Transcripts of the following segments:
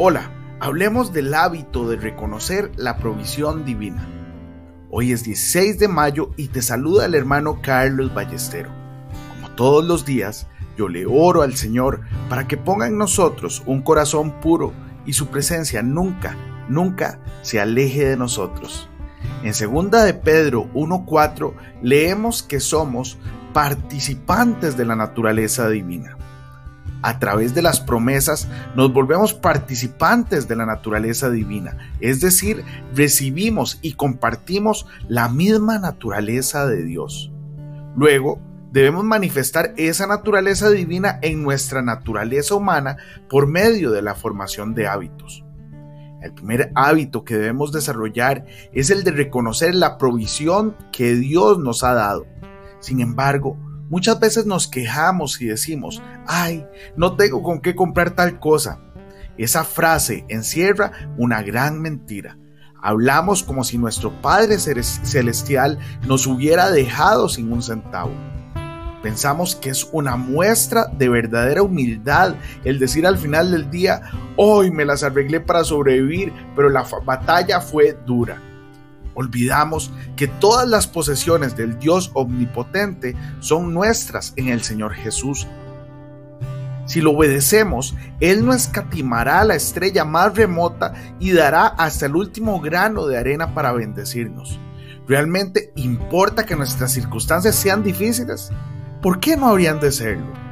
Hola, hablemos del hábito de reconocer la provisión divina. Hoy es 16 de mayo y te saluda el hermano Carlos Ballestero. Como todos los días, yo le oro al Señor para que ponga en nosotros un corazón puro y su presencia nunca, nunca se aleje de nosotros. En 2 de Pedro 1.4 leemos que somos participantes de la naturaleza divina a través de las promesas nos volvemos participantes de la naturaleza divina, es decir, recibimos y compartimos la misma naturaleza de Dios. Luego, debemos manifestar esa naturaleza divina en nuestra naturaleza humana por medio de la formación de hábitos. El primer hábito que debemos desarrollar es el de reconocer la provisión que Dios nos ha dado. Sin embargo, Muchas veces nos quejamos y decimos, ay, no tengo con qué comprar tal cosa. Esa frase encierra una gran mentira. Hablamos como si nuestro Padre Celestial nos hubiera dejado sin un centavo. Pensamos que es una muestra de verdadera humildad el decir al final del día, hoy me las arreglé para sobrevivir, pero la batalla fue dura olvidamos que todas las posesiones del Dios omnipotente son nuestras en el Señor Jesús. Si lo obedecemos, Él no escatimará la estrella más remota y dará hasta el último grano de arena para bendecirnos. ¿Realmente importa que nuestras circunstancias sean difíciles? ¿Por qué no habrían de serlo?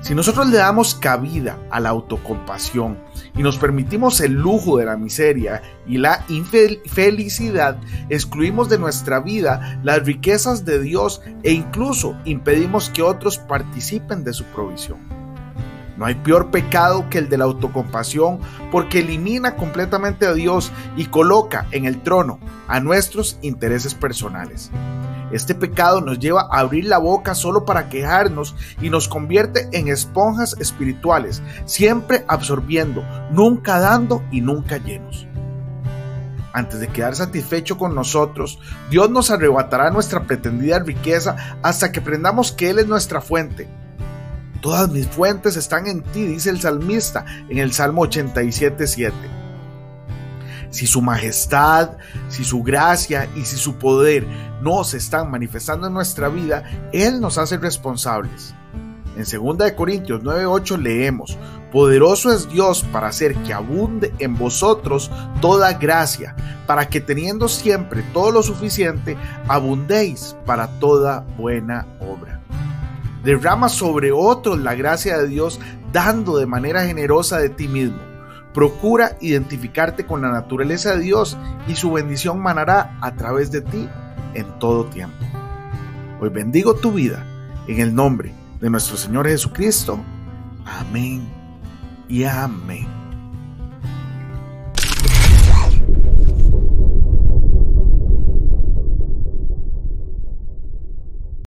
Si nosotros le damos cabida a la autocompasión y nos permitimos el lujo de la miseria y la infelicidad, excluimos de nuestra vida las riquezas de Dios e incluso impedimos que otros participen de su provisión. No hay peor pecado que el de la autocompasión porque elimina completamente a Dios y coloca en el trono a nuestros intereses personales. Este pecado nos lleva a abrir la boca solo para quejarnos y nos convierte en esponjas espirituales, siempre absorbiendo, nunca dando y nunca llenos. Antes de quedar satisfecho con nosotros, Dios nos arrebatará nuestra pretendida riqueza hasta que aprendamos que Él es nuestra fuente. Todas mis fuentes están en ti, dice el salmista en el Salmo 87.7 si su majestad, si su gracia y si su poder no se están manifestando en nuestra vida, Él nos hace responsables. En 2 Corintios 9:8 leemos, Poderoso es Dios para hacer que abunde en vosotros toda gracia, para que teniendo siempre todo lo suficiente, abundéis para toda buena obra. Derrama sobre otros la gracia de Dios, dando de manera generosa de ti mismo Procura identificarte con la naturaleza de Dios y su bendición manará a través de ti en todo tiempo. Hoy bendigo tu vida en el nombre de nuestro Señor Jesucristo. Amén y amén.